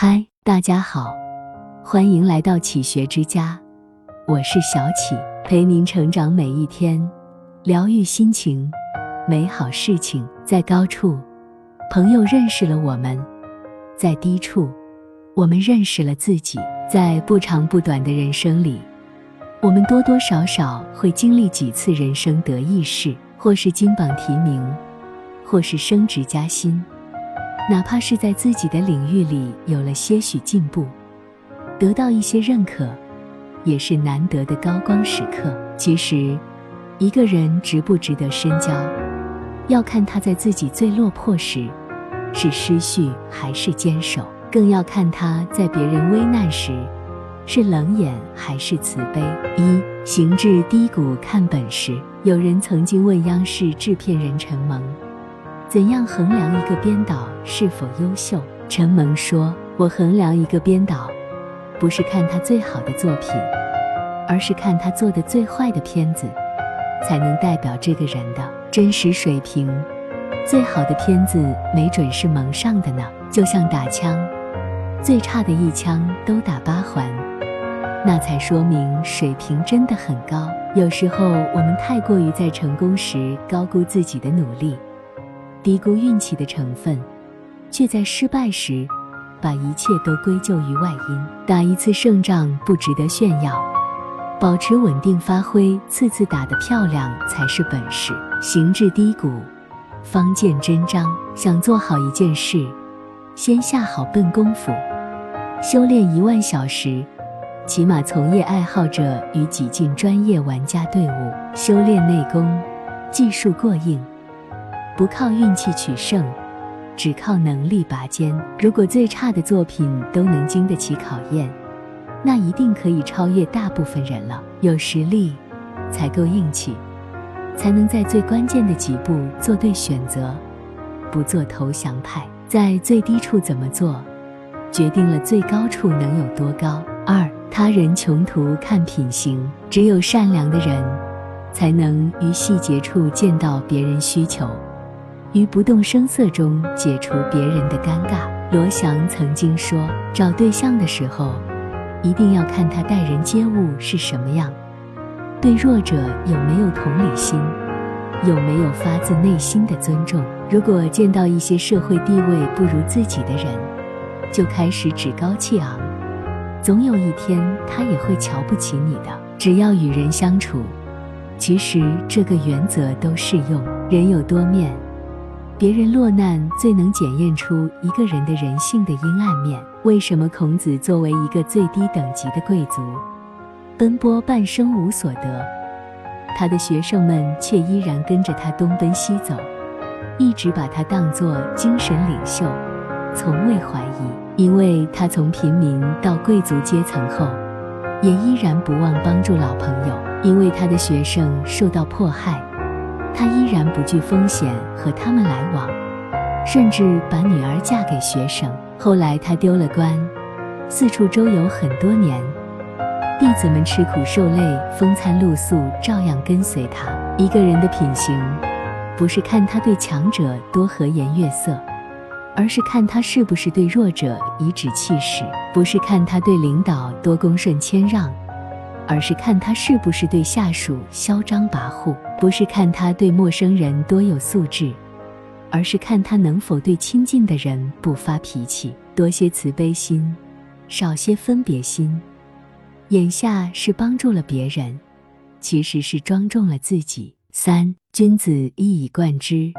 嗨，大家好，欢迎来到启学之家，我是小启，陪您成长每一天，疗愈心情，美好事情。在高处，朋友认识了我们；在低处，我们认识了自己。在不长不短的人生里，我们多多少少会经历几次人生得意事，或是金榜题名，或是升职加薪。哪怕是在自己的领域里有了些许进步，得到一些认可，也是难得的高光时刻。其实，一个人值不值得深交，要看他在自己最落魄时是失序还是坚守，更要看他在别人危难时是冷眼还是慈悲。一行至低谷看本事。有人曾经问央视制片人陈萌。怎样衡量一个编导是否优秀？陈萌说：“我衡量一个编导，不是看他最好的作品，而是看他做的最坏的片子，才能代表这个人的真实水平。最好的片子没准是蒙上的呢，就像打枪，最差的一枪都打八环，那才说明水平真的很高。有时候我们太过于在成功时高估自己的努力。”低估运气的成分，却在失败时把一切都归咎于外因。打一次胜仗不值得炫耀，保持稳定发挥，次次打得漂亮才是本事。行至低谷，方见真章。想做好一件事，先下好笨功夫。修炼一万小时，起码从业爱好者与挤进专业玩家队伍。修炼内功，技术过硬。不靠运气取胜，只靠能力拔尖。如果最差的作品都能经得起考验，那一定可以超越大部分人了。有实力，才够硬气，才能在最关键的几步做对选择，不做投降派。在最低处怎么做，决定了最高处能有多高。二，他人穷途看品行，只有善良的人，才能于细节处见到别人需求。于不动声色中解除别人的尴尬。罗翔曾经说：“找对象的时候，一定要看他待人接物是什么样，对弱者有没有同理心，有没有发自内心的尊重。如果见到一些社会地位不如自己的人，就开始趾高气昂，总有一天他也会瞧不起你的。只要与人相处，其实这个原则都适用。人有多面。”别人落难最能检验出一个人的人性的阴暗面。为什么孔子作为一个最低等级的贵族，奔波半生无所得，他的学生们却依然跟着他东奔西走，一直把他当作精神领袖，从未怀疑。因为他从平民到贵族阶层后，也依然不忘帮助老朋友。因为他的学生受到迫害。他依然不惧风险和他们来往，甚至把女儿嫁给学生。后来他丢了官，四处周游很多年，弟子们吃苦受累、风餐露宿，照样跟随他。一个人的品行，不是看他对强者多和颜悦色，而是看他是不是对弱者颐指气使；不是看他对领导多恭顺谦让。而是看他是不是对下属嚣张跋扈，不是看他对陌生人多有素质，而是看他能否对亲近的人不发脾气，多些慈悲心，少些分别心。眼下是帮助了别人，其实是庄重了自己。三君子一以贯之，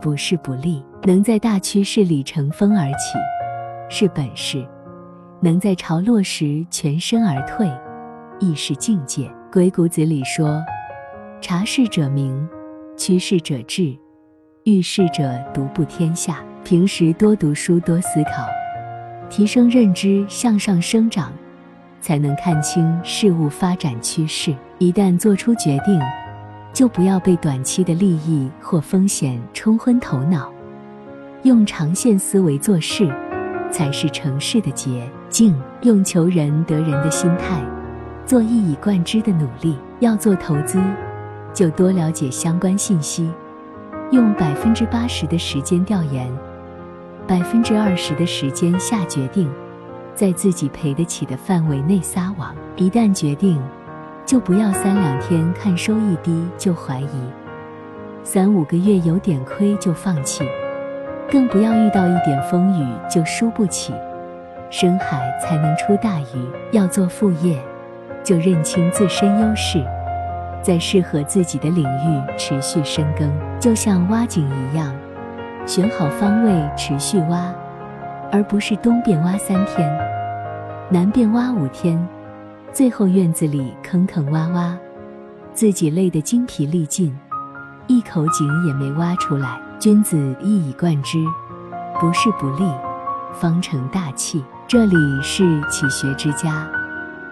不是不立。能在大趋势里乘风而起，是本事；能在潮落时全身而退。亦是境界。《鬼谷子》里说：“察事者明，趋势者智，遇事者独步天下。”平时多读书，多思考，提升认知，向上生长，才能看清事物发展趋势。一旦做出决定，就不要被短期的利益或风险冲昏头脑，用长线思维做事，才是成事的捷径。用求人得人的心态。做一以贯之的努力，要做投资，就多了解相关信息，用百分之八十的时间调研，百分之二十的时间下决定，在自己赔得起的范围内撒网。一旦决定，就不要三两天看收益低就怀疑，三五个月有点亏就放弃，更不要遇到一点风雨就输不起。深海才能出大鱼。要做副业，就认清自身优势，在适合自己的领域持续深耕。就像挖井一样，选好方位持续挖，而不是东边挖三天，南边挖五天，最后院子里坑坑洼洼，自己累得精疲力尽，一口井也没挖出来。君子一以贯之，不是不立，方成大器。这里是启学之家，